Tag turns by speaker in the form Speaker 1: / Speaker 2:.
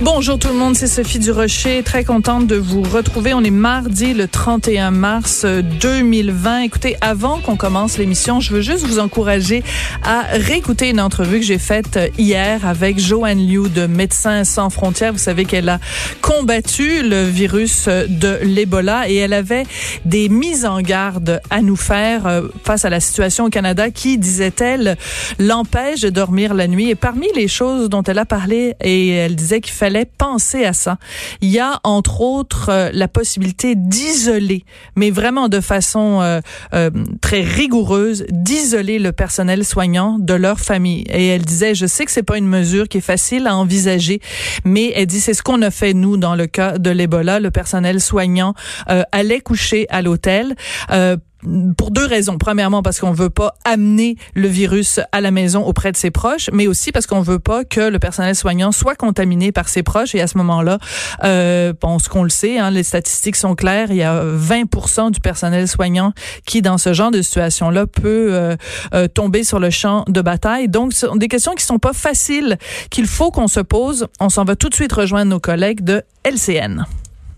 Speaker 1: Bonjour tout le monde, c'est Sophie Durocher, très contente de vous retrouver. On est mardi le 31 mars 2020. Écoutez, avant qu'on commence l'émission, je veux juste vous encourager à réécouter une entrevue que j'ai faite hier avec Joanne Liu de Médecins sans frontières. Vous savez qu'elle a combattu le virus de l'Ebola et elle avait des mises en garde à nous faire euh, face à la situation au Canada qui, disait-elle, l'empêche de dormir la nuit. Et parmi les choses dont elle a parlé, et elle disait qu'il fallait fallait penser à ça. Il y a entre autres euh, la possibilité d'isoler, mais vraiment de façon euh, euh, très rigoureuse, d'isoler le personnel soignant de leur famille. Et elle disait, je sais que c'est pas une mesure qui est facile à envisager, mais elle dit c'est ce qu'on a fait nous dans le cas de l'Ebola. Le personnel soignant allait coucher à l'hôtel pour deux raisons. Premièrement, parce qu'on veut pas amener le virus à la maison auprès de ses proches, mais aussi parce qu'on veut pas que le personnel soignant soit contaminé par ses proches. Et à ce moment-là, euh, bon, ce qu'on le sait, hein, les statistiques sont claires. Il y a 20% du personnel soignant qui, dans ce genre de situation-là, peut euh, euh, tomber sur le champ de bataille. Donc, ce sont des questions qui sont pas faciles, qu'il faut qu'on se pose. On s'en va tout de suite rejoindre nos collègues de LCN.